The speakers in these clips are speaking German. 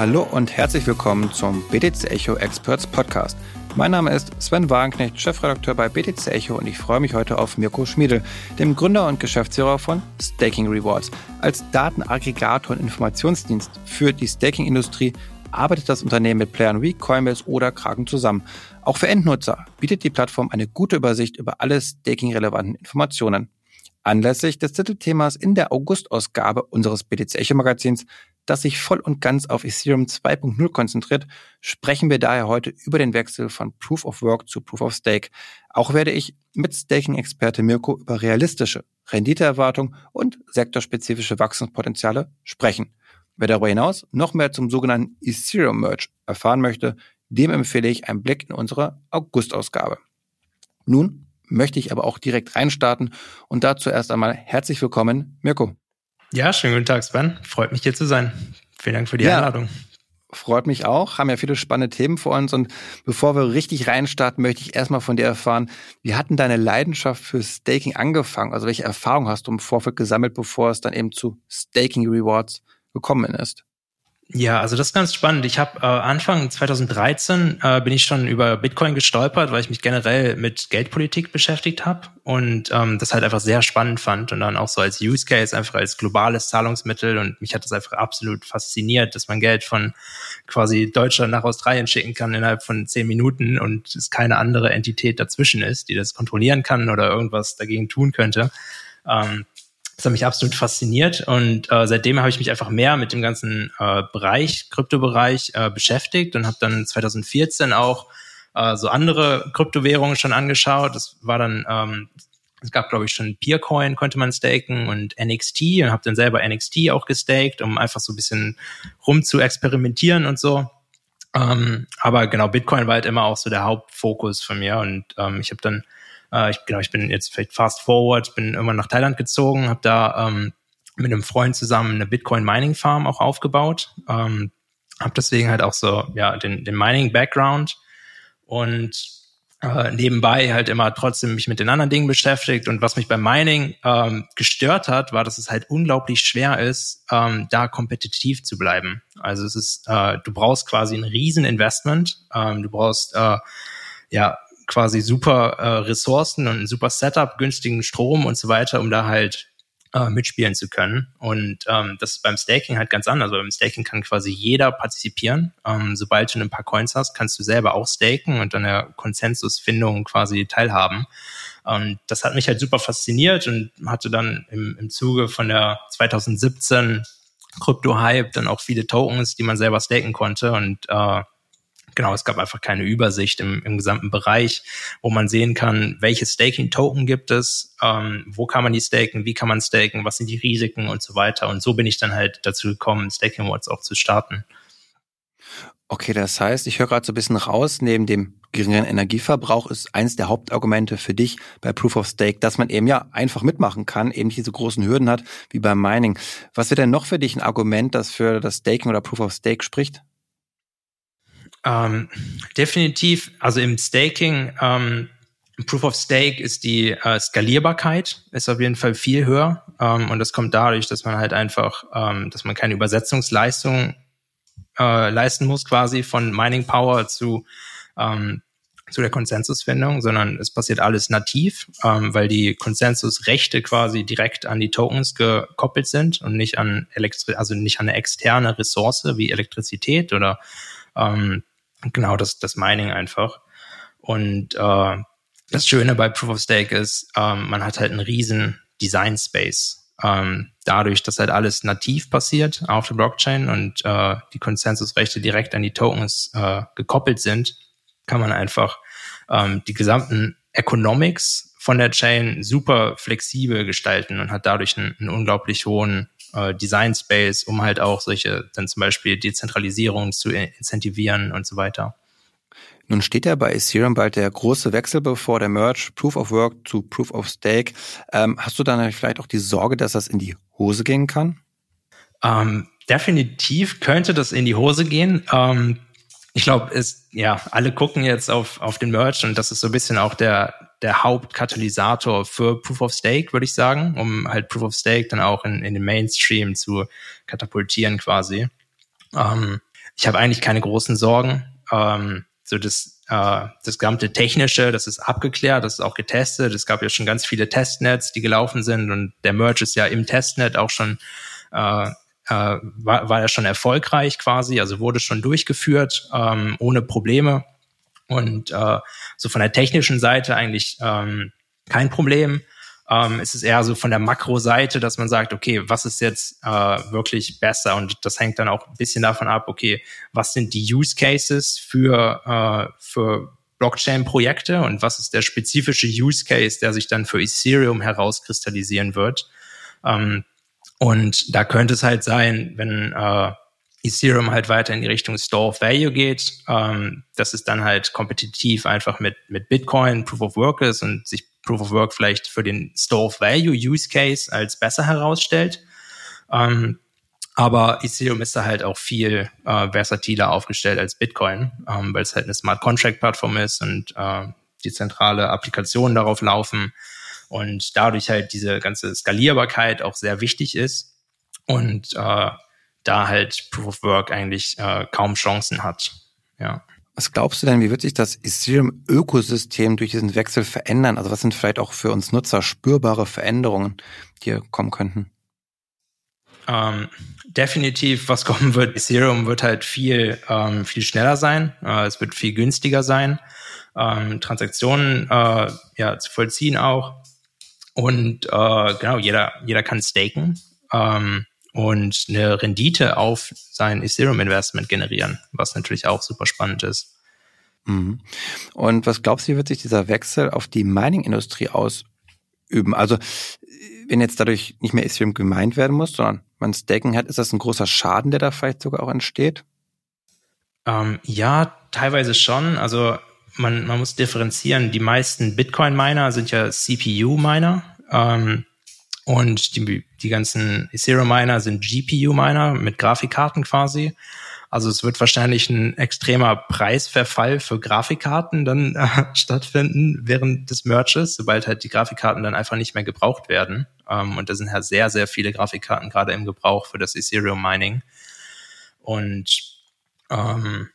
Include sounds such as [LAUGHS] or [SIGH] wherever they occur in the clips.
Hallo und herzlich willkommen zum BTC Echo Experts Podcast. Mein Name ist Sven Wagenknecht, Chefredakteur bei BTC Echo und ich freue mich heute auf Mirko Schmiedel, dem Gründer und Geschäftsführer von Staking Rewards. Als Datenaggregator und Informationsdienst für die Staking-Industrie arbeitet das Unternehmen mit Playern wie Coinbase oder Kraken zusammen. Auch für Endnutzer bietet die Plattform eine gute Übersicht über alle Staking-relevanten Informationen. Anlässlich des Titelthemas in der August-Ausgabe unseres BTC Echo Magazins das sich voll und ganz auf Ethereum 2.0 konzentriert, sprechen wir daher heute über den Wechsel von Proof of Work zu Proof of Stake. Auch werde ich mit Staking-Experte Mirko über realistische Renditeerwartungen und sektorspezifische Wachstumspotenziale sprechen. Wer darüber hinaus noch mehr zum sogenannten Ethereum Merge erfahren möchte, dem empfehle ich einen Blick in unsere August-Ausgabe. Nun möchte ich aber auch direkt reinstarten und dazu erst einmal herzlich willkommen, Mirko. Ja, schönen guten Tag, Sven. Freut mich hier zu sein. Vielen Dank für die ja, Einladung. Freut mich auch. Haben ja viele spannende Themen vor uns. Und bevor wir richtig reinstarten, möchte ich erstmal von dir erfahren, wie hat denn deine Leidenschaft für Staking angefangen? Also welche Erfahrungen hast du im Vorfeld gesammelt, bevor es dann eben zu Staking Rewards gekommen ist? Ja, also das ist ganz spannend. Ich habe äh, Anfang 2013 äh, bin ich schon über Bitcoin gestolpert, weil ich mich generell mit Geldpolitik beschäftigt habe und ähm, das halt einfach sehr spannend fand und dann auch so als Use Case einfach als globales Zahlungsmittel und mich hat das einfach absolut fasziniert, dass man Geld von quasi Deutschland nach Australien schicken kann innerhalb von zehn Minuten und es keine andere Entität dazwischen ist, die das kontrollieren kann oder irgendwas dagegen tun könnte. Ähm, das hat mich absolut fasziniert und äh, seitdem habe ich mich einfach mehr mit dem ganzen äh, Bereich, Kryptobereich äh, beschäftigt und habe dann 2014 auch äh, so andere Kryptowährungen schon angeschaut. Das war dann, ähm, es gab glaube ich schon Peercoin konnte man staken und NXT und habe dann selber NXT auch gestaked, um einfach so ein bisschen rum zu experimentieren und so. Ähm, aber genau, Bitcoin war halt immer auch so der Hauptfokus von mir und ähm, ich habe dann äh, ich, genau, ich bin jetzt vielleicht fast forward, bin irgendwann nach Thailand gezogen, habe da ähm, mit einem Freund zusammen eine Bitcoin Mining Farm auch aufgebaut. Ähm, habe deswegen halt auch so ja den, den Mining Background und äh, nebenbei halt immer trotzdem mich mit den anderen Dingen beschäftigt. Und was mich beim Mining ähm, gestört hat, war, dass es halt unglaublich schwer ist, ähm, da kompetitiv zu bleiben. Also es ist, äh, du brauchst quasi ein Rieseninvestment, ähm, du brauchst äh, ja quasi super äh, Ressourcen und ein super Setup, günstigen Strom und so weiter, um da halt äh, mitspielen zu können. Und ähm, das ist beim Staking halt ganz anders. Beim Staking kann quasi jeder partizipieren. Ähm, sobald du ein paar Coins hast, kannst du selber auch staken und an der Konsensusfindung quasi teilhaben. Und das hat mich halt super fasziniert und hatte dann im, im Zuge von der 2017 Krypto-Hype dann auch viele Tokens, die man selber staken konnte. Und äh, genau, es gab einfach keine Übersicht im, im gesamten Bereich, wo man sehen kann, welche Staking-Token gibt es, ähm, wo kann man die staken, wie kann man staken, was sind die Risiken und so weiter. Und so bin ich dann halt dazu gekommen, Staking Awards auch zu starten. Okay, das heißt, ich höre gerade so ein bisschen raus, neben dem geringeren Energieverbrauch ist eins der Hauptargumente für dich bei Proof of Stake, dass man eben ja einfach mitmachen kann, eben nicht diese großen Hürden hat wie beim Mining. Was wäre denn noch für dich ein Argument, das für das Staking oder Proof of Stake spricht? Ähm, definitiv, also im Staking, ähm, Proof of Stake ist die äh, Skalierbarkeit, ist auf jeden Fall viel höher. Ähm, und das kommt dadurch, dass man halt einfach, ähm, dass man keine Übersetzungsleistung äh, leisten muss, quasi von Mining Power zu, ähm, zu der Konsensusfindung, sondern es passiert alles nativ, ähm, weil die Konsensusrechte quasi direkt an die Tokens gekoppelt sind und nicht an Elektri also nicht an eine externe Ressource wie Elektrizität oder ähm, genau das, das Mining einfach. Und äh, das Schöne bei Proof of Stake ist, ähm, man hat halt einen riesen Design Space. Ähm, dadurch, dass halt alles nativ passiert auf der Blockchain und äh, die Konsensusrechte direkt an die Tokens äh, gekoppelt sind, kann man einfach ähm, die gesamten Economics von der Chain super flexibel gestalten und hat dadurch einen, einen unglaublich hohen äh, Design Space, um halt auch solche, dann zum Beispiel Dezentralisierung zu incentivieren und so weiter. Nun steht ja bei Ethereum bald der große Wechsel bevor, der Merge Proof of Work zu Proof of Stake. Ähm, hast du dann vielleicht auch die Sorge, dass das in die Hose gehen kann? Ähm, definitiv könnte das in die Hose gehen. Ähm, ich glaube, es, ja, alle gucken jetzt auf, auf den Merge und das ist so ein bisschen auch der, der Hauptkatalysator für Proof of Stake, würde ich sagen, um halt Proof of Stake dann auch in, in den Mainstream zu katapultieren quasi. Ähm, ich habe eigentlich keine großen Sorgen. Ähm, so das, äh, das gesamte Technische, das ist abgeklärt, das ist auch getestet. Es gab ja schon ganz viele Testnets, die gelaufen sind und der Merge ist ja im Testnet auch schon äh, äh, war, war ja schon erfolgreich quasi, also wurde schon durchgeführt ähm, ohne Probleme. Und äh, so von der technischen Seite eigentlich ähm, kein Problem. Ähm, es ist eher so von der Makroseite, dass man sagt, okay, was ist jetzt äh, wirklich besser? Und das hängt dann auch ein bisschen davon ab, okay, was sind die Use Cases für, äh, für Blockchain-Projekte und was ist der spezifische Use Case, der sich dann für Ethereum herauskristallisieren wird? Ähm, und da könnte es halt sein, wenn äh, Ethereum halt weiter in die Richtung Store of Value geht, ähm, dass es dann halt kompetitiv einfach mit, mit Bitcoin Proof of Work ist und sich Proof of Work vielleicht für den Store of Value Use Case als besser herausstellt. Ähm, aber Ethereum ist da halt auch viel äh, versatiler aufgestellt als Bitcoin, ähm, weil es halt eine Smart Contract Plattform ist und äh, die zentrale Applikationen darauf laufen und dadurch halt diese ganze Skalierbarkeit auch sehr wichtig ist. Und äh, da halt Proof of Work eigentlich äh, kaum Chancen hat. Ja. Was glaubst du denn, wie wird sich das Ethereum-Ökosystem durch diesen Wechsel verändern? Also was sind vielleicht auch für uns Nutzer spürbare Veränderungen, die hier kommen könnten? Ähm, definitiv, was [LAUGHS] kommen wird, Ethereum wird halt viel, ähm, viel schneller sein. Äh, es wird viel günstiger sein. Ähm, Transaktionen äh, ja, zu vollziehen auch. Und äh, genau, jeder, jeder kann staken. Ähm, und eine Rendite auf sein Ethereum-Investment generieren, was natürlich auch super spannend ist. Mhm. Und was glaubst du, wie wird sich dieser Wechsel auf die Mining-Industrie ausüben? Also, wenn jetzt dadurch nicht mehr Ethereum gemeint werden muss, sondern man Staking hat, ist das ein großer Schaden, der da vielleicht sogar auch entsteht? Ähm, ja, teilweise schon. Also, man, man muss differenzieren. Die meisten Bitcoin-Miner sind ja CPU-Miner. Ähm, und die, die ganzen Ethereum-Miner sind GPU-Miner mit Grafikkarten quasi. Also es wird wahrscheinlich ein extremer Preisverfall für Grafikkarten dann äh, [LAUGHS] stattfinden während des Merges, sobald halt die Grafikkarten dann einfach nicht mehr gebraucht werden. Ähm, und da sind halt sehr, sehr viele Grafikkarten gerade im Gebrauch für das Ethereum Mining. Und ähm,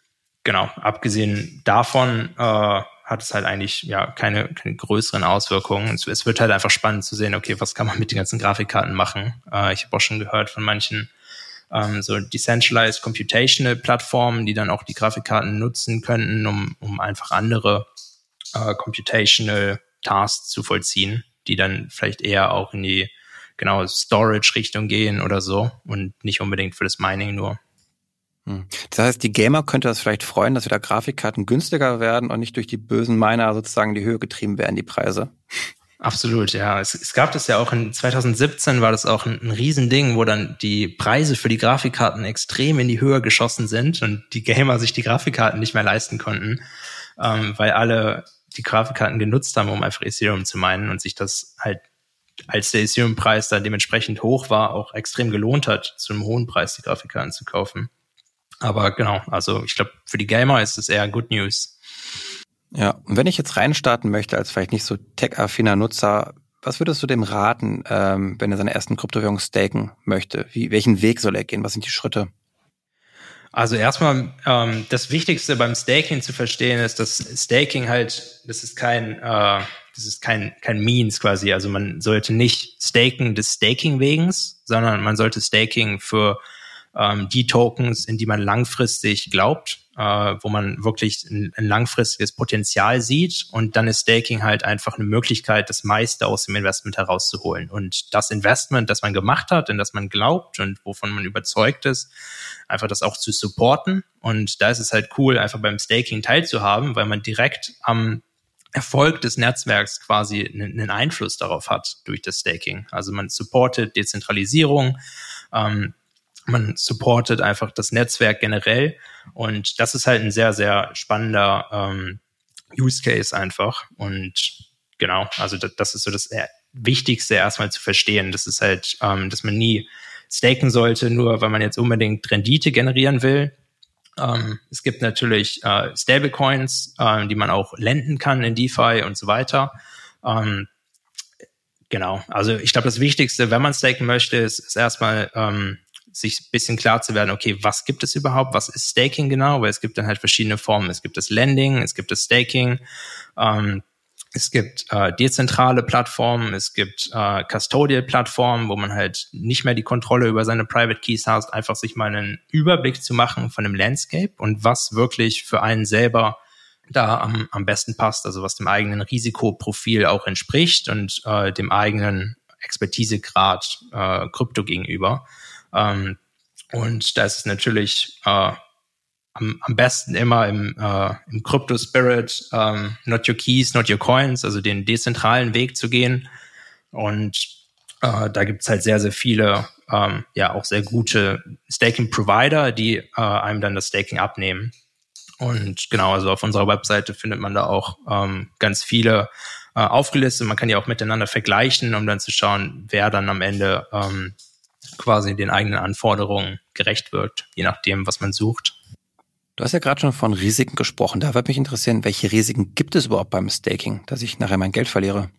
genau, abgesehen davon äh, hat es halt eigentlich ja keine, keine größeren Auswirkungen. Es, es, wird halt einfach spannend zu sehen, okay, was kann man mit den ganzen Grafikkarten machen. Äh, ich habe auch schon gehört von manchen ähm, so Decentralized Computational Plattformen, die dann auch die Grafikkarten nutzen könnten, um, um einfach andere äh, Computational Tasks zu vollziehen, die dann vielleicht eher auch in die genau Storage-Richtung gehen oder so und nicht unbedingt für das Mining nur. Hm. Das heißt, die Gamer könnte das vielleicht freuen, dass wieder Grafikkarten günstiger werden und nicht durch die bösen Miner sozusagen in die Höhe getrieben werden, die Preise. Absolut, ja. Es, es gab das ja auch in 2017 war das auch ein, ein Riesending, wo dann die Preise für die Grafikkarten extrem in die Höhe geschossen sind und die Gamer sich die Grafikkarten nicht mehr leisten konnten, ähm, weil alle die Grafikkarten genutzt haben, um einfach Ethereum zu meinen und sich das halt als der Ethereum-Preis dann dementsprechend hoch war, auch extrem gelohnt hat, zu einem hohen Preis die Grafikkarten zu kaufen. Aber genau, also ich glaube, für die Gamer ist es eher Good News. Ja, und wenn ich jetzt reinstarten möchte als vielleicht nicht so tech-affiner Nutzer, was würdest du dem raten, ähm, wenn er seine ersten Kryptowährungen staken möchte? Wie, welchen Weg soll er gehen? Was sind die Schritte? Also erstmal ähm, das Wichtigste beim Staking zu verstehen ist, dass Staking halt, das ist kein, äh, das ist kein kein Means quasi. Also man sollte nicht staken des Staking wegens, sondern man sollte Staking für ähm, die Tokens, in die man langfristig glaubt, äh, wo man wirklich ein, ein, langfristiges Potenzial sieht. Und dann ist Staking halt einfach eine Möglichkeit, das meiste aus dem Investment herauszuholen. Und das Investment, das man gemacht hat, in das man glaubt und wovon man überzeugt ist, einfach das auch zu supporten. Und da ist es halt cool, einfach beim Staking teilzuhaben, weil man direkt am Erfolg des Netzwerks quasi einen Einfluss darauf hat durch das Staking. Also man supportet Dezentralisierung, ähm, man supportet einfach das Netzwerk generell und das ist halt ein sehr, sehr spannender ähm, Use Case einfach und genau, also das, das ist so das Wichtigste erstmal zu verstehen, das ist halt, ähm, dass man nie staken sollte, nur weil man jetzt unbedingt Rendite generieren will. Ähm, es gibt natürlich äh, Stablecoins, äh, die man auch lenden kann in DeFi und so weiter. Ähm, genau, also ich glaube, das Wichtigste, wenn man staken möchte, ist, ist erstmal ähm, sich ein bisschen klar zu werden, okay, was gibt es überhaupt, was ist Staking genau, weil es gibt dann halt verschiedene Formen. Es gibt das Lending, es gibt das Staking, ähm, es gibt äh, dezentrale Plattformen, es gibt äh, Custodial-Plattformen, wo man halt nicht mehr die Kontrolle über seine Private Keys hat, einfach sich mal einen Überblick zu machen von dem Landscape und was wirklich für einen selber da am, am besten passt, also was dem eigenen Risikoprofil auch entspricht und äh, dem eigenen Expertisegrad äh, Krypto gegenüber. Ähm, und da ist es natürlich äh, am, am besten immer im, äh, im Crypto Spirit, ähm, not your keys, not your coins, also den dezentralen Weg zu gehen. Und äh, da gibt's halt sehr, sehr viele, ähm, ja, auch sehr gute Staking-Provider, die äh, einem dann das Staking abnehmen. Und genau, also auf unserer Webseite findet man da auch ähm, ganz viele äh, aufgelistet. Man kann die auch miteinander vergleichen, um dann zu schauen, wer dann am Ende ähm, quasi den eigenen Anforderungen gerecht wird, je nachdem, was man sucht. Du hast ja gerade schon von Risiken gesprochen. Da würde mich interessieren, welche Risiken gibt es überhaupt beim Staking, dass ich nachher mein Geld verliere?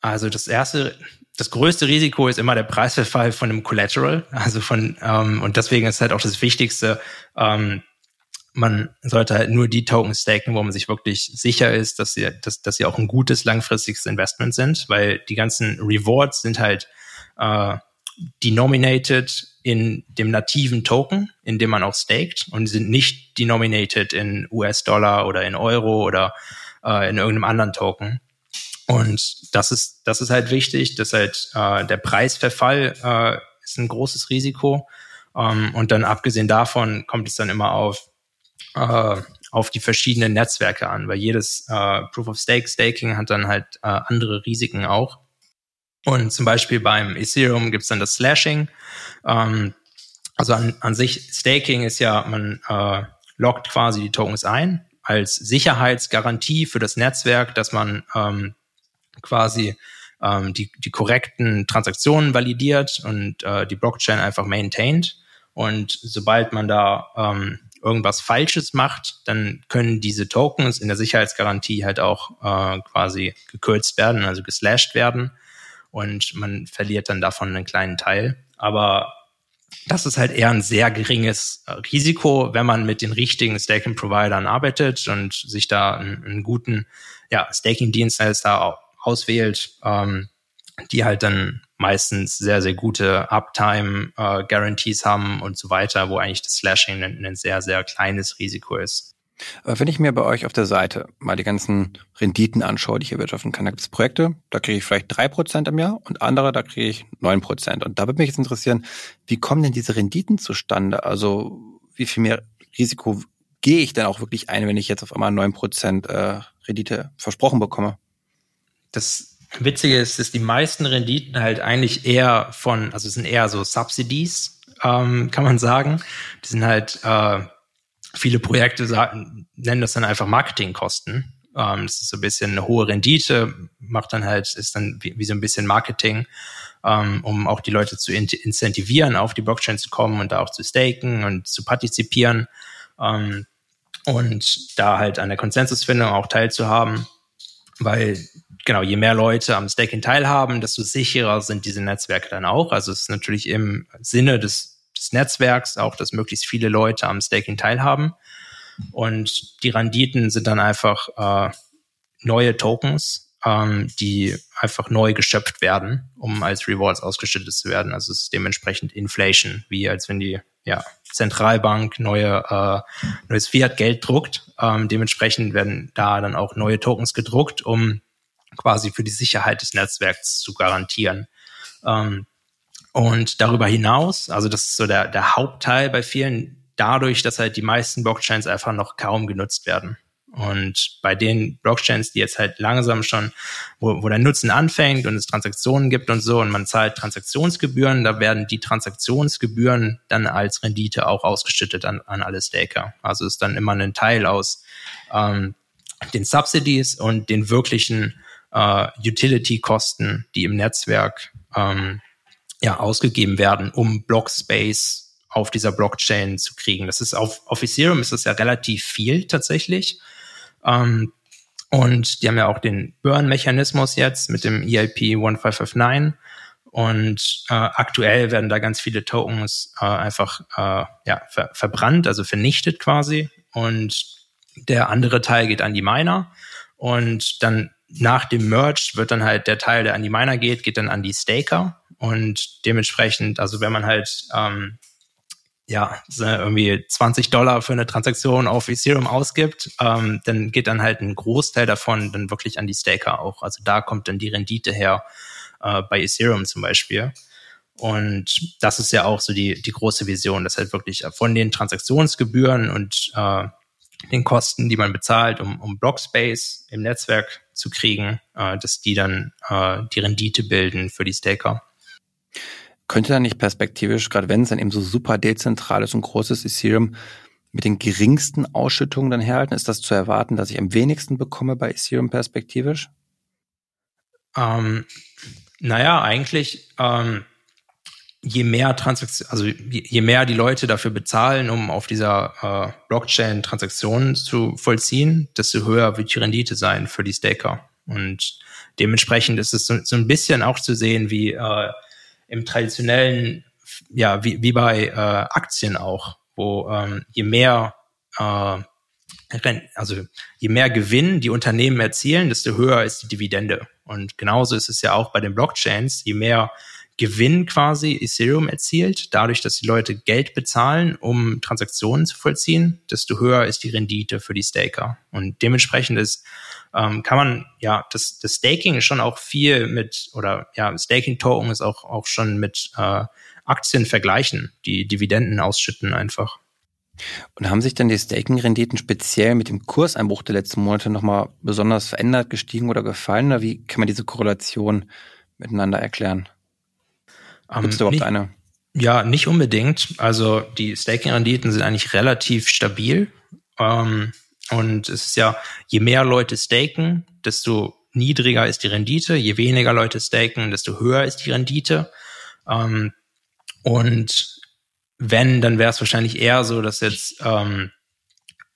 Also das erste, das größte Risiko ist immer der Preisverfall von dem Collateral. Also von ähm, und deswegen ist halt auch das Wichtigste. Ähm, man sollte halt nur die Token staken, wo man sich wirklich sicher ist, dass sie, dass, dass sie auch ein gutes langfristiges Investment sind, weil die ganzen Rewards sind halt äh, denominated in dem nativen Token, in dem man auch staked und sind nicht denominated in US-Dollar oder in Euro oder äh, in irgendeinem anderen Token. Und das ist, das ist halt wichtig, dass halt äh, der Preisverfall äh, ist ein großes Risiko. Ähm, und dann abgesehen davon kommt es dann immer auf, äh, auf die verschiedenen Netzwerke an, weil jedes äh, Proof of Stake Staking hat dann halt äh, andere Risiken auch. Und zum Beispiel beim Ethereum gibt's dann das Slashing. Ähm, also an, an sich, Staking ist ja, man äh, lockt quasi die Tokens ein als Sicherheitsgarantie für das Netzwerk, dass man ähm, quasi ähm, die, die korrekten Transaktionen validiert und äh, die Blockchain einfach maintained. Und sobald man da ähm, irgendwas Falsches macht, dann können diese Tokens in der Sicherheitsgarantie halt auch äh, quasi gekürzt werden, also geslashed werden und man verliert dann davon einen kleinen Teil. Aber das ist halt eher ein sehr geringes äh, Risiko, wenn man mit den richtigen Staking-Providern arbeitet und sich da einen, einen guten ja, Staking-Dienstleister auswählt, ähm, die halt dann meistens sehr, sehr gute Uptime-Guarantees äh, haben und so weiter, wo eigentlich das Slashing ein, ein sehr, sehr kleines Risiko ist. Aber wenn ich mir bei euch auf der Seite mal die ganzen Renditen anschaue, die ich erwirtschaften kann, da gibt es Projekte, da kriege ich vielleicht drei Prozent im Jahr und andere, da kriege ich neun Prozent. Und da würde mich jetzt interessieren, wie kommen denn diese Renditen zustande? Also wie viel mehr Risiko gehe ich denn auch wirklich ein, wenn ich jetzt auf einmal neun Prozent äh, Rendite versprochen bekomme? Das Witzige ist, dass die meisten Renditen halt eigentlich eher von, also sind eher so Subsidies, ähm, kann man sagen. Die sind halt äh, viele Projekte sagen, nennen das dann einfach Marketingkosten. Ähm, das ist so ein bisschen eine hohe Rendite, macht dann halt, ist dann wie, wie so ein bisschen Marketing, ähm, um auch die Leute zu in incentivieren, auf die Blockchain zu kommen und da auch zu staken und zu partizipieren. Ähm, und da halt an der Konsensusfindung auch teilzuhaben, weil genau, je mehr Leute am Staking teilhaben, desto sicherer sind diese Netzwerke dann auch. Also es ist natürlich im Sinne des des Netzwerks auch, dass möglichst viele Leute am Staking teilhaben. Und die Renditen sind dann einfach äh, neue Tokens, ähm, die einfach neu geschöpft werden, um als Rewards ausgeschüttet zu werden. Also es ist dementsprechend Inflation, wie als wenn die ja, Zentralbank neue, äh, neues Fiat-Geld druckt. Ähm, dementsprechend werden da dann auch neue Tokens gedruckt, um quasi für die Sicherheit des Netzwerks zu garantieren. Ähm, und darüber hinaus, also das ist so der, der Hauptteil bei vielen, dadurch, dass halt die meisten Blockchains einfach noch kaum genutzt werden. Und bei den Blockchains, die jetzt halt langsam schon, wo, wo der Nutzen anfängt und es Transaktionen gibt und so und man zahlt Transaktionsgebühren, da werden die Transaktionsgebühren dann als Rendite auch ausgeschüttet an, an alle Staker. Also ist dann immer ein Teil aus ähm, den Subsidies und den wirklichen äh, Utility-Kosten, die im Netzwerk ähm, ja, ausgegeben werden, um Blockspace auf dieser Blockchain zu kriegen. Das ist auf, auf Ethereum ist das ja relativ viel tatsächlich. Ähm, und die haben ja auch den Burn-Mechanismus jetzt mit dem EIP 1559. Und äh, aktuell werden da ganz viele Tokens äh, einfach äh, ja, ver verbrannt, also vernichtet quasi. Und der andere Teil geht an die Miner. Und dann nach dem Merge wird dann halt der Teil, der an die Miner geht, geht dann an die Staker. Und dementsprechend, also wenn man halt ähm, ja, irgendwie 20 Dollar für eine Transaktion auf Ethereum ausgibt, ähm, dann geht dann halt ein Großteil davon dann wirklich an die Staker auch. Also da kommt dann die Rendite her äh, bei Ethereum zum Beispiel. Und das ist ja auch so die, die große Vision, dass halt wirklich von den Transaktionsgebühren und äh, den Kosten, die man bezahlt, um, um Blockspace im Netzwerk zu kriegen, äh, dass die dann äh, die Rendite bilden für die Staker. Könnte da nicht perspektivisch, gerade wenn es dann eben so super dezentral ist und großes Ethereum, mit den geringsten Ausschüttungen dann herhalten? Ist das zu erwarten, dass ich am wenigsten bekomme bei Ethereum perspektivisch? Ähm, naja, eigentlich, ähm, je mehr Transaktionen, also je mehr die Leute dafür bezahlen, um auf dieser äh, Blockchain Transaktionen zu vollziehen, desto höher wird die Rendite sein für die Staker. Und dementsprechend ist es so, so ein bisschen auch zu sehen, wie äh, im traditionellen, ja, wie, wie bei äh, Aktien auch, wo ähm, je mehr äh, also je mehr Gewinn die Unternehmen erzielen, desto höher ist die Dividende. Und genauso ist es ja auch bei den Blockchains. Je mehr Gewinn quasi Ethereum erzielt, dadurch, dass die Leute Geld bezahlen, um Transaktionen zu vollziehen, desto höher ist die Rendite für die Staker. Und dementsprechend ist, ähm, kann man, ja, das, das Staking ist schon auch viel mit, oder ja, Staking-Token ist auch, auch schon mit äh, Aktien vergleichen, die Dividenden ausschütten einfach. Und haben sich dann die Staking-Renditen speziell mit dem Kurseinbruch der letzten Monate nochmal besonders verändert, gestiegen oder gefallen? Oder wie kann man diese Korrelation miteinander erklären? Ähm, Gibt es überhaupt nicht, eine? Ja, nicht unbedingt. Also die Staking-Renditen sind eigentlich relativ stabil. Ähm, und es ist ja, je mehr Leute staken, desto niedriger ist die Rendite. Je weniger Leute staken, desto höher ist die Rendite. Ähm, und wenn, dann wäre es wahrscheinlich eher so, dass jetzt ähm,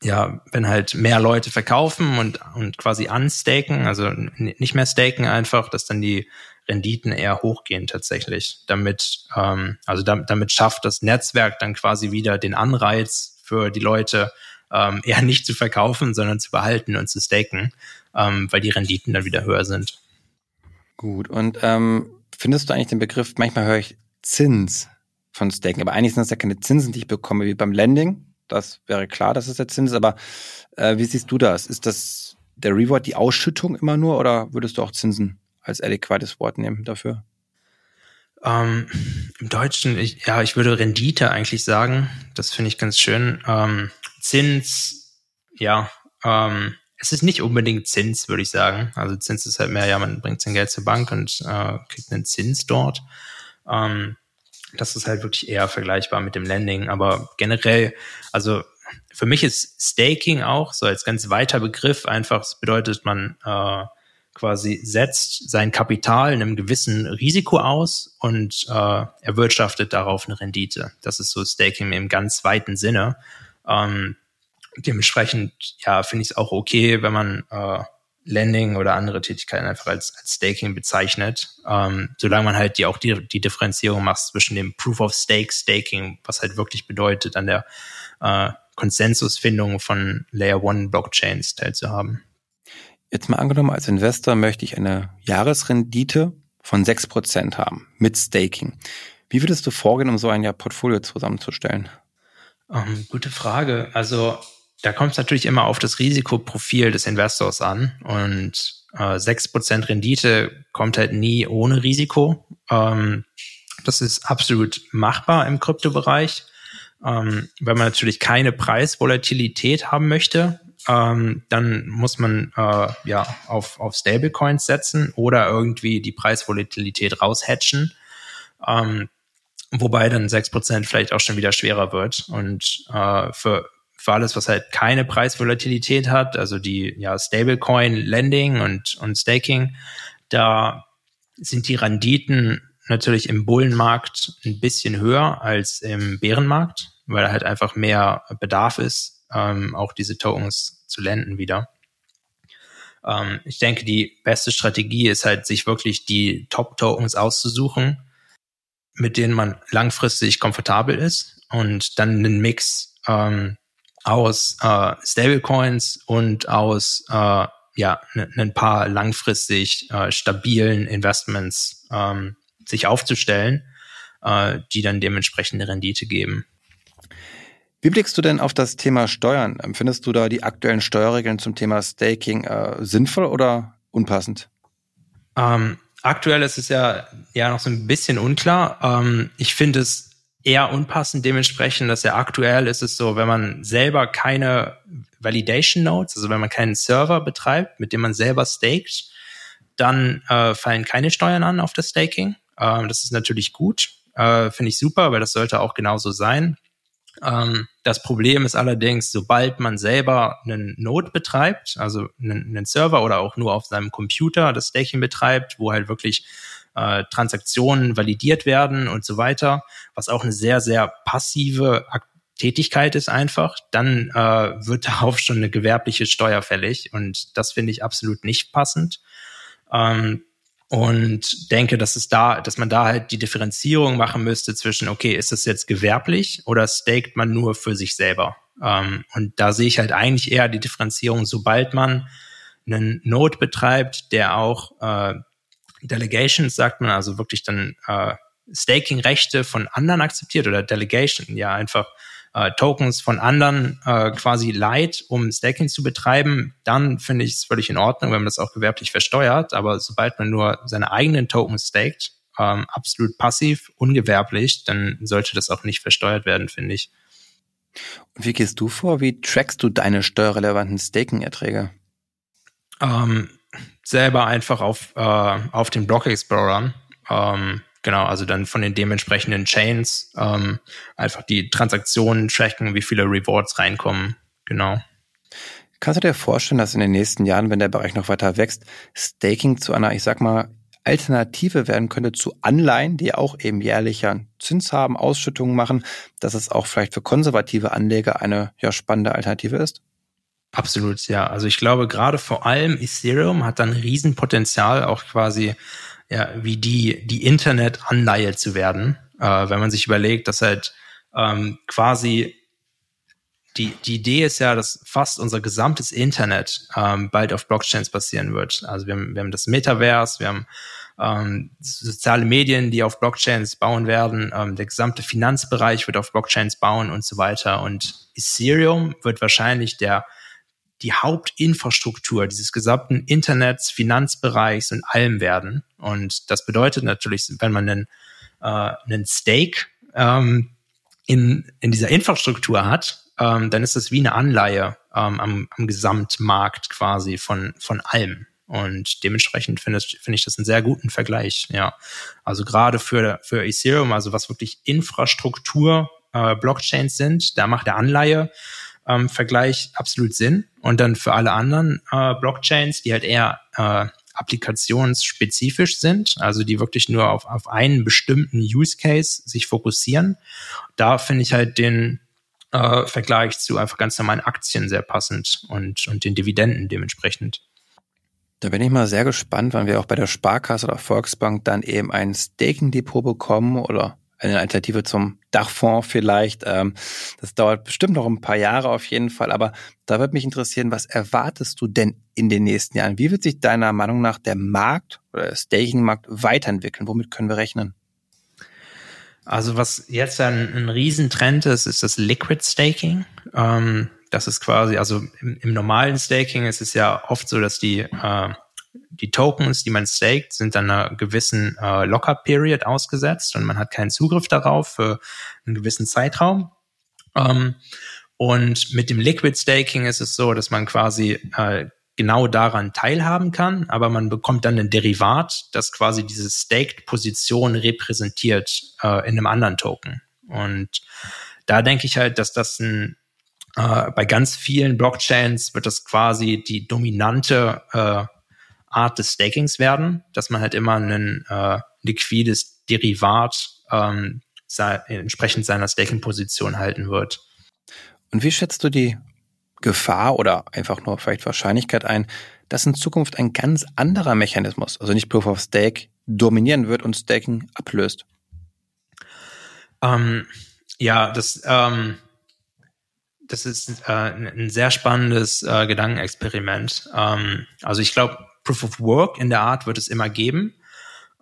ja, wenn halt mehr Leute verkaufen und, und quasi unstaken, also nicht mehr staken einfach, dass dann die Renditen eher hochgehen tatsächlich. Damit, ähm, also damit, damit schafft das Netzwerk dann quasi wieder den Anreiz für die Leute, ähm, [LAUGHS] eher nicht zu verkaufen, sondern zu behalten und zu staken, ähm, weil die Renditen dann wieder höher sind. Gut, und ähm, findest du eigentlich den Begriff, manchmal höre ich Zins von Staken, aber eigentlich sind das ja keine Zinsen, die ich bekomme, wie beim Lending. Das wäre klar, dass es der Zins ist, aber äh, wie siehst du das? Ist das der Reward die Ausschüttung immer nur oder würdest du auch Zinsen als adäquates Wort nehmen dafür? Ähm, Im Deutschen, ich, ja, ich würde Rendite eigentlich sagen. Das finde ich ganz schön. Ähm, Zins, ja, ähm, es ist nicht unbedingt Zins, würde ich sagen. Also Zins ist halt mehr, ja, man bringt sein Geld zur Bank und äh, kriegt einen Zins dort. Ähm, das ist halt wirklich eher vergleichbar mit dem Lending. Aber generell, also für mich ist Staking auch so als ganz weiter Begriff einfach, das bedeutet, man äh, quasi setzt sein Kapital in einem gewissen Risiko aus und äh, erwirtschaftet darauf eine Rendite. Das ist so Staking im ganz weiten Sinne. Ähm, dementsprechend, ja, finde ich es auch okay, wenn man äh, Lending oder andere Tätigkeiten einfach als, als Staking bezeichnet, ähm, solange man halt die auch die, die Differenzierung macht zwischen dem Proof of Stake Staking, was halt wirklich bedeutet, an der äh, Konsensusfindung von Layer One Blockchains teilzuhaben. Jetzt mal angenommen, als Investor möchte ich eine Jahresrendite von sechs Prozent haben mit Staking. Wie würdest du vorgehen, um so ein Jahr Portfolio zusammenzustellen? Um, ähm, gute Frage. Also da kommt es natürlich immer auf das Risikoprofil des Investors an und äh, sechs äh, Prozent Rendite kommt halt nie ohne Risiko. Ähm, das ist absolut machbar im Kryptobereich. Ähm, wenn man natürlich keine Preisvolatilität haben möchte, ähm, dann muss man äh, ja auf, auf Stablecoins setzen oder irgendwie die Preisvolatilität raushatchen. Ähm, wobei dann sechs Prozent vielleicht auch schon wieder schwerer wird. Und äh, für, für alles, was halt keine Preisvolatilität hat, also die ja, Stablecoin, Lending und, und Staking, da sind die Renditen natürlich im Bullenmarkt ein bisschen höher als im Bärenmarkt, weil halt einfach mehr Bedarf ist ähm, auch diese Tokens zu lenden wieder. Ähm, ich denke, die beste Strategie ist halt, sich wirklich die Top-Tokens auszusuchen mit denen man langfristig komfortabel ist und dann einen Mix ähm, aus äh, Stablecoins und aus äh, ja ein paar langfristig äh, stabilen Investments ähm, sich aufzustellen, äh, die dann dementsprechende Rendite geben. Wie blickst du denn auf das Thema Steuern? Findest du da die aktuellen Steuerregeln zum Thema Staking äh, sinnvoll oder unpassend? Ähm, aktuell ist es ja, ja noch so ein bisschen unklar. Ähm, ich finde es eher unpassend dementsprechend, dass ja aktuell ist es so, wenn man selber keine Validation Nodes, also wenn man keinen Server betreibt, mit dem man selber staked, dann äh, fallen keine Steuern an auf das Staking. Ähm, das ist natürlich gut, äh, finde ich super, weil das sollte auch genauso sein. Ähm, das Problem ist allerdings, sobald man selber einen Node betreibt, also einen, einen Server oder auch nur auf seinem Computer das Staking betreibt, wo halt wirklich äh, Transaktionen validiert werden und so weiter, was auch eine sehr, sehr passive Tätigkeit ist einfach, dann äh, wird [LAUGHS] darauf schon eine gewerbliche Steuer fällig und das finde ich absolut nicht passend. Ähm, und denke, dass es da, dass man da halt die Differenzierung machen müsste zwischen, okay, ist das jetzt gewerblich oder staked man nur für sich selber? Ähm, und da sehe ich halt eigentlich eher die Differenzierung, sobald man einen Node betreibt, der auch äh, Delegations, sagt man, also wirklich dann äh, Staking-Rechte von anderen akzeptiert oder Delegation, ja einfach äh, Tokens von anderen äh, quasi leid, um Staking zu betreiben, dann finde ich es völlig in Ordnung, wenn man das auch gewerblich versteuert. Aber sobald man nur seine eigenen Tokens staked, ähm, absolut passiv, ungewerblich, dann sollte das auch nicht versteuert werden, finde ich. Und wie gehst du vor? Wie trackst du deine steuerrelevanten Staking-Erträge? Ähm, selber einfach auf, äh, auf den Block Explorer. Ähm, Genau, also dann von den dementsprechenden Chains ähm, einfach die Transaktionen tracken, wie viele Rewards reinkommen. Genau. Kannst du dir vorstellen, dass in den nächsten Jahren, wenn der Bereich noch weiter wächst, Staking zu einer, ich sag mal, Alternative werden könnte zu Anleihen, die auch eben jährlicher Zins haben, Ausschüttungen machen, dass es auch vielleicht für konservative Anleger eine ja, spannende Alternative ist? Absolut, ja. Also ich glaube, gerade vor allem Ethereum hat dann Riesenpotenzial, auch quasi ja, wie die, die Internet-Anleihe zu werden. Äh, wenn man sich überlegt, dass halt ähm, quasi die, die Idee ist ja, dass fast unser gesamtes Internet ähm, bald auf Blockchains basieren wird. Also wir haben, wir haben das Metaverse, wir haben ähm, soziale Medien, die auf Blockchains bauen werden, ähm, der gesamte Finanzbereich wird auf Blockchains bauen und so weiter. Und Ethereum wird wahrscheinlich der die Hauptinfrastruktur dieses gesamten Internets, Finanzbereichs und allem werden. Und das bedeutet natürlich, wenn man einen, äh, einen Stake ähm, in, in dieser Infrastruktur hat, ähm, dann ist das wie eine Anleihe ähm, am, am Gesamtmarkt quasi von, von allem. Und dementsprechend finde find ich das einen sehr guten Vergleich, ja. Also gerade für, für Ethereum, also was wirklich Infrastruktur äh, Blockchains sind, da macht der Anleihe ähm, Vergleich absolut Sinn. Und dann für alle anderen äh, Blockchains, die halt eher äh, applikationsspezifisch sind, also die wirklich nur auf, auf einen bestimmten Use Case sich fokussieren, da finde ich halt den äh, Vergleich zu einfach ganz normalen Aktien sehr passend und, und den Dividenden dementsprechend. Da bin ich mal sehr gespannt, wann wir auch bei der Sparkasse oder Volksbank dann eben ein Staking-Depot bekommen oder eine Alternative zum Dachfonds vielleicht. Ähm, das dauert bestimmt noch ein paar Jahre auf jeden Fall, aber da würde mich interessieren, was erwartest du denn in den nächsten Jahren? Wie wird sich deiner Meinung nach der Markt oder der Staking-Markt weiterentwickeln? Womit können wir rechnen? Also was jetzt ein, ein Riesentrend ist, ist das Liquid Staking. Ähm, das ist quasi, also im, im, normalen Staking ist es ja oft so, dass die äh, die Tokens, die man staked, sind dann einer gewissen äh, Locker-Period ausgesetzt und man hat keinen Zugriff darauf für einen gewissen Zeitraum. Ähm, und mit dem Liquid Staking ist es so, dass man quasi äh, genau daran teilhaben kann, aber man bekommt dann ein Derivat, das quasi diese Staked-Position repräsentiert äh, in einem anderen Token. Und da denke ich halt, dass das ein äh, bei ganz vielen Blockchains wird das quasi die dominante äh, Art des Stakings werden, dass man halt immer ein äh, liquides Derivat ähm, sei, entsprechend seiner Staking-Position halten wird. Und wie schätzt du die Gefahr oder einfach nur vielleicht Wahrscheinlichkeit ein, dass in Zukunft ein ganz anderer Mechanismus, also nicht Proof of Stake, dominieren wird und Staking ablöst? Ähm, ja, das, ähm, das ist äh, ein sehr spannendes äh, Gedankenexperiment. Ähm, also ich glaube, Proof of Work in der Art wird es immer geben.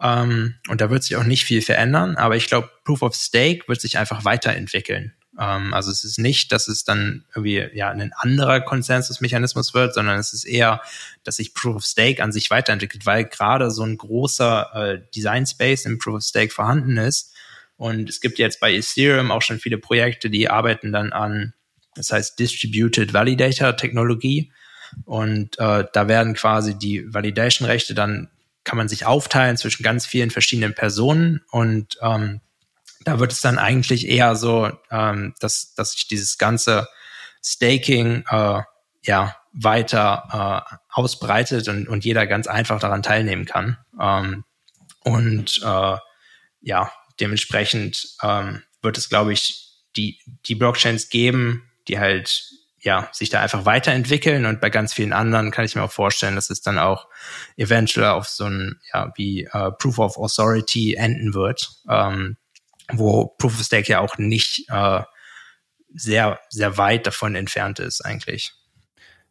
Ähm, und da wird sich auch nicht viel verändern. Aber ich glaube, Proof of Stake wird sich einfach weiterentwickeln. Ähm, also es ist nicht, dass es dann irgendwie ja ein anderer Konsensusmechanismus wird, sondern es ist eher, dass sich Proof of Stake an sich weiterentwickelt, weil gerade so ein großer äh, Design Space im Proof of Stake vorhanden ist. Und es gibt jetzt bei Ethereum auch schon viele Projekte, die arbeiten dann an, das heißt Distributed Validator Technologie. Und äh, da werden quasi die Validation-Rechte dann kann man sich aufteilen zwischen ganz vielen verschiedenen Personen und ähm, da wird es dann eigentlich eher so, ähm, dass, dass sich dieses ganze Staking äh, ja weiter äh, ausbreitet und, und jeder ganz einfach daran teilnehmen kann. Ähm, und äh, ja, dementsprechend ähm, wird es, glaube ich, die, die Blockchains geben, die halt ja, sich da einfach weiterentwickeln und bei ganz vielen anderen kann ich mir auch vorstellen, dass es dann auch eventuell auf so ein, ja, wie äh, Proof of Authority enden wird, ähm, wo Proof of Stake ja auch nicht äh, sehr, sehr weit davon entfernt ist eigentlich.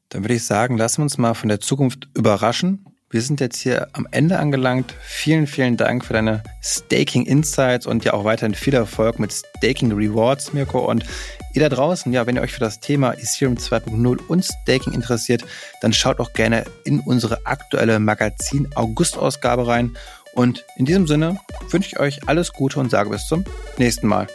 Dann würde ich sagen, lassen wir uns mal von der Zukunft überraschen. Wir sind jetzt hier am Ende angelangt. Vielen, vielen Dank für deine Staking Insights und ja auch weiterhin viel Erfolg mit Staking Rewards, Mirko. Und ihr da draußen, ja, wenn ihr euch für das Thema Ethereum 2.0 und Staking interessiert, dann schaut auch gerne in unsere aktuelle Magazin August-Ausgabe rein. Und in diesem Sinne wünsche ich euch alles Gute und sage bis zum nächsten Mal.